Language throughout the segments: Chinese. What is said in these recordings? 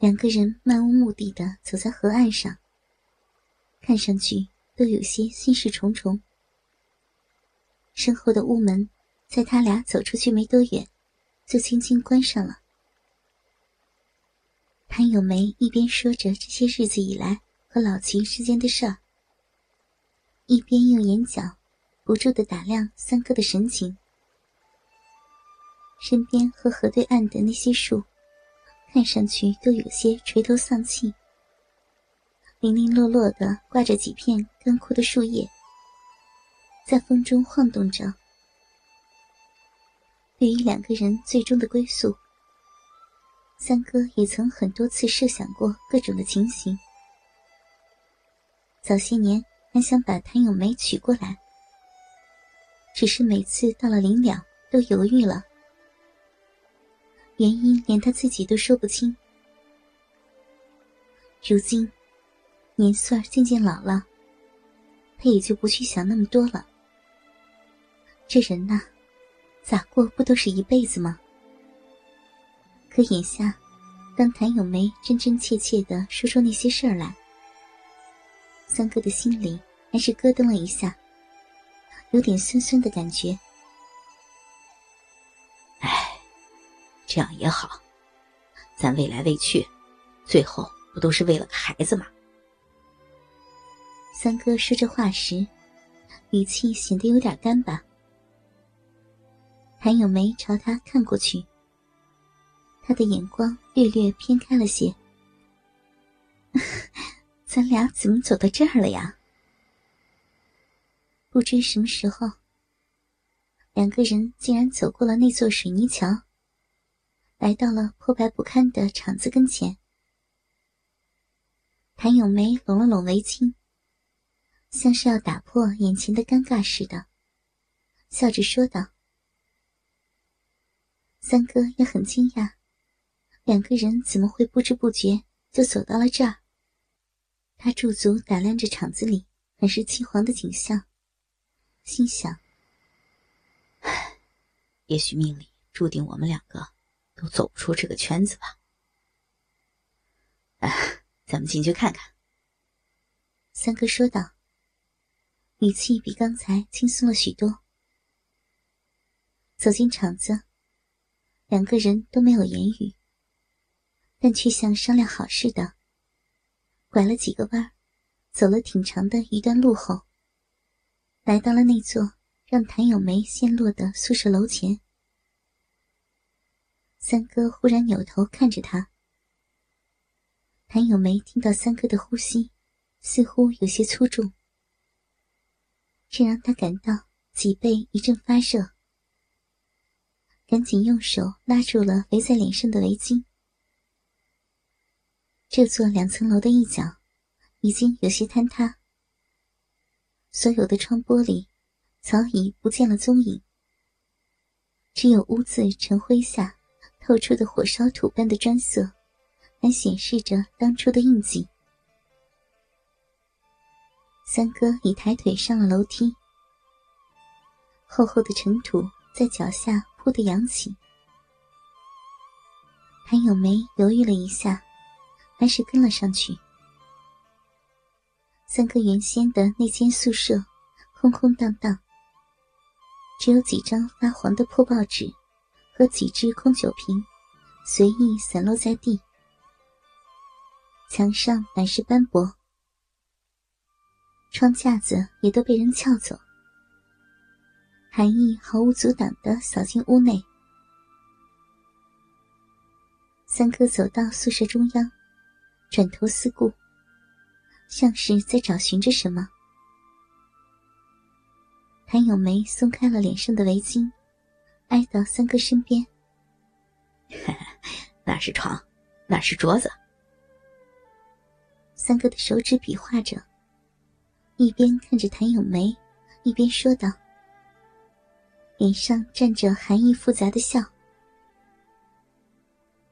两个人漫无目的的走在河岸上，看上去都有些心事重重。身后的屋门，在他俩走出去没多远，就轻轻关上了。谭咏梅一边说着这些日子以来和老秦之间的事儿，一边用眼角不住的打量三哥的神情。身边和河对岸的那些树，看上去都有些垂头丧气，零零落落的挂着几片干枯的树叶，在风中晃动着。对于两个人最终的归宿，三哥也曾很多次设想过各种的情形。早些年还想把谭咏梅娶过来，只是每次到了临了都犹豫了。原因连他自己都说不清。如今，年岁儿渐渐老了，他也就不去想那么多了。这人呐，咋过不都是一辈子吗？可眼下，当谭咏梅真真切切的说出那些事儿来，三哥的心里还是咯噔了一下，有点酸酸的感觉。这样也好，咱未来未去，最后不都是为了个孩子吗？三哥说这话时，语气显得有点干巴。谭咏梅朝他看过去，他的眼光略略偏开了些。咱俩怎么走到这儿了呀？不知什么时候，两个人竟然走过了那座水泥桥。来到了破败不堪的厂子跟前，谭咏梅拢了拢围巾，像是要打破眼前的尴尬似的，笑着说道：“三哥也很惊讶，两个人怎么会不知不觉就走到了这儿？”他驻足打量着厂子里很是凄惶的景象，心想：“唉，也许命里注定我们两个。”都走不出这个圈子吧？咱们进去看看。”三哥说道，语气比刚才轻松了许多。走进厂子，两个人都没有言语，但却像商量好似的，拐了几个弯，走了挺长的一段路后，来到了那座让谭咏梅陷落的宿舍楼前。三哥忽然扭头看着他，谭咏梅听到三哥的呼吸，似乎有些粗重，这让他感到脊背一阵发热，赶紧用手拉住了围在脸上的围巾。这座两层楼的一角已经有些坍塌，所有的窗玻璃早已不见了踪影，只有屋子尘灰下。透出的火烧土般的砖色，还显示着当初的印记。三哥已抬腿上了楼梯，厚厚的尘土在脚下扑的扬起。谭咏梅犹豫了一下，还是跟了上去。三哥原先的那间宿舍空空荡荡，只有几张发黄的破报纸。和几只空酒瓶，随意散落在地。墙上满是斑驳，窗架子也都被人撬走。韩毅毫无阻挡的扫进屋内。三哥走到宿舍中央，转头四顾，像是在找寻着什么。谭咏梅松开了脸上的围巾。挨到三哥身边，那是床，那是桌子。三哥的手指比划着，一边看着谭咏梅，一边说道，脸上站着含义复杂的笑。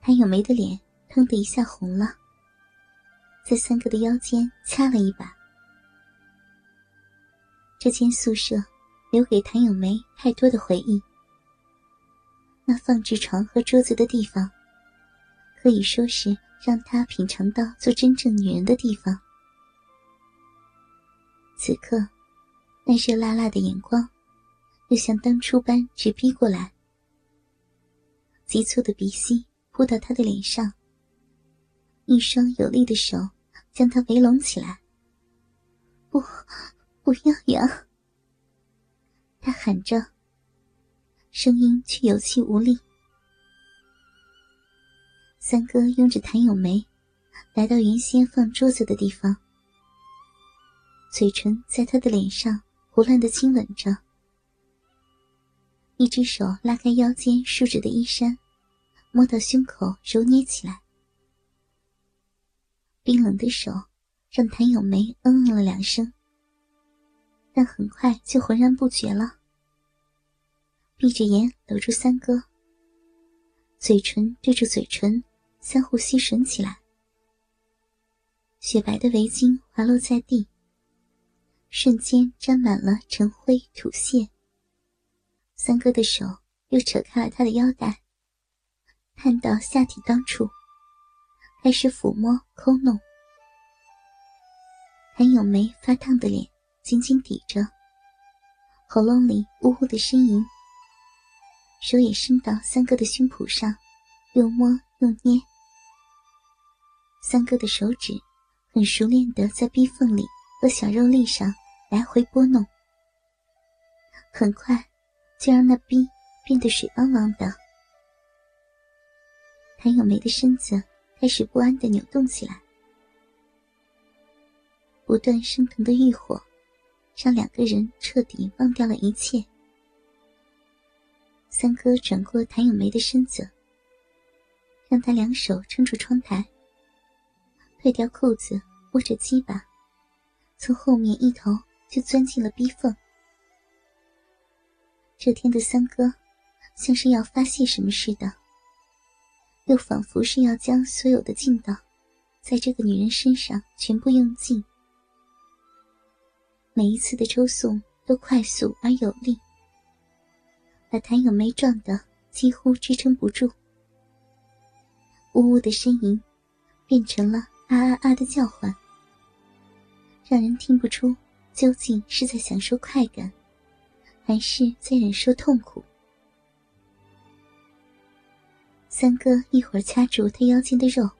谭咏梅的脸腾的一下红了，在三哥的腰间掐了一把。这间宿舍留给谭咏梅太多的回忆。那放置床和桌子的地方，可以说是让他品尝到做真正女人的地方。此刻，那热辣辣的眼光，又像当初般直逼过来。急促的鼻息扑到他的脸上，一双有力的手将他围拢起来。不，不要呀！他喊着，声音却有气无力。三哥拥着谭咏梅，来到原先放桌子的地方，嘴唇在他的脸上胡乱的亲吻着，一只手拉开腰间束着的衣衫，摸到胸口揉捏起来。冰冷的手让谭咏梅嗯嗯了两声，但很快就浑然不觉了，闭着眼搂住三哥，嘴唇对着嘴唇。相互吸吮起来，雪白的围巾滑落在地，瞬间沾满了尘灰土屑。三哥的手又扯开了他的腰带，探到下体当处，开始抚摸抠弄。谭咏梅发烫的脸紧紧抵着，喉咙里呜呜的呻吟，手也伸到三哥的胸脯上，又摸又捏。三哥的手指很熟练的在逼缝里和小肉粒上来回拨弄，很快就让那逼变得水汪汪的。谭咏梅的身子开始不安的扭动起来，不断升腾的欲火让两个人彻底忘掉了一切。三哥转过谭咏梅的身子，让她两手撑住窗台。褪掉裤子，握着鸡巴，从后面一头就钻进了逼缝。这天的三哥，像是要发泄什么似的，又仿佛是要将所有的劲道，在这个女人身上全部用尽。每一次的抽送都快速而有力，把谭咏梅撞得几乎支撑不住，呜呜的呻吟变成了。啊啊啊的叫唤，让人听不出究竟是在享受快感，还是在忍受痛苦。三哥一会儿掐住他腰间的肉，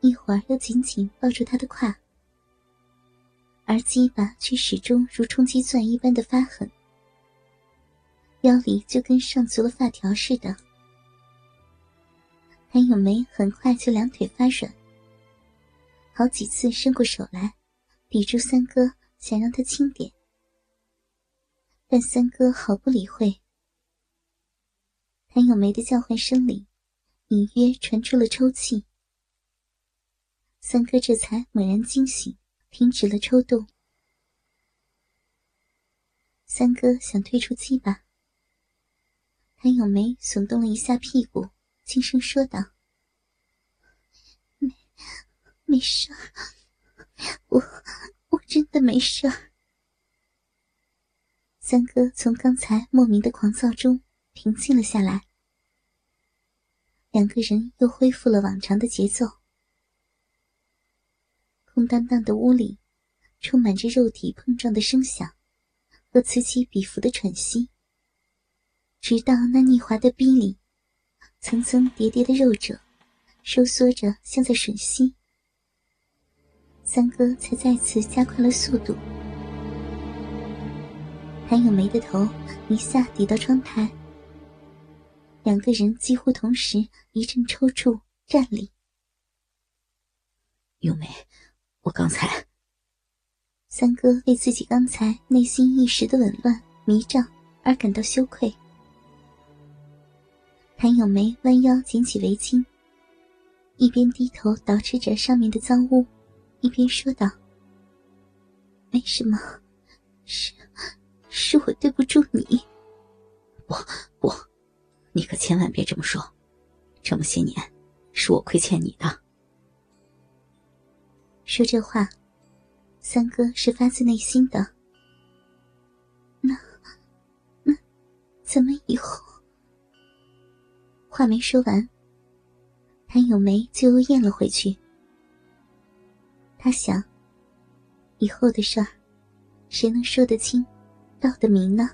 一会儿又紧紧抱住他的胯，而鸡巴却始终如冲击钻一般的发狠，腰里就跟上足了发条似的。谭咏梅很快就两腿发软。好几次伸过手来，抵住三哥，想让他轻点，但三哥毫不理会。谭咏梅的叫唤声里，隐约传出了抽泣。三哥这才猛然惊醒，停止了抽动。三哥想退出鸡巴，谭咏梅耸动了一下屁股，轻声说道。没事，我我真的没事。三哥从刚才莫名的狂躁中平静了下来，两个人又恢复了往常的节奏。空荡荡的屋里，充满着肉体碰撞的声响和此起彼伏的喘息，直到那腻滑的逼里，层层叠叠的肉褶收缩着，像在吮吸。三哥才再次加快了速度，韩咏梅的头一下抵到窗台，两个人几乎同时一阵抽搐站立。咏梅，我刚才……三哥为自己刚才内心一时的紊乱迷障而感到羞愧。谭咏梅弯腰捡起围巾，一边低头捯饬着上面的脏污。一边说道：“没什么，是，是我对不住你。不，不，你可千万别这么说。这么些年，是我亏欠你的。”说这话，三哥是发自内心的。那，那，怎么以后？话没说完，谭咏梅就又咽了回去。他想，以后的事儿，谁能说得清、道得明呢？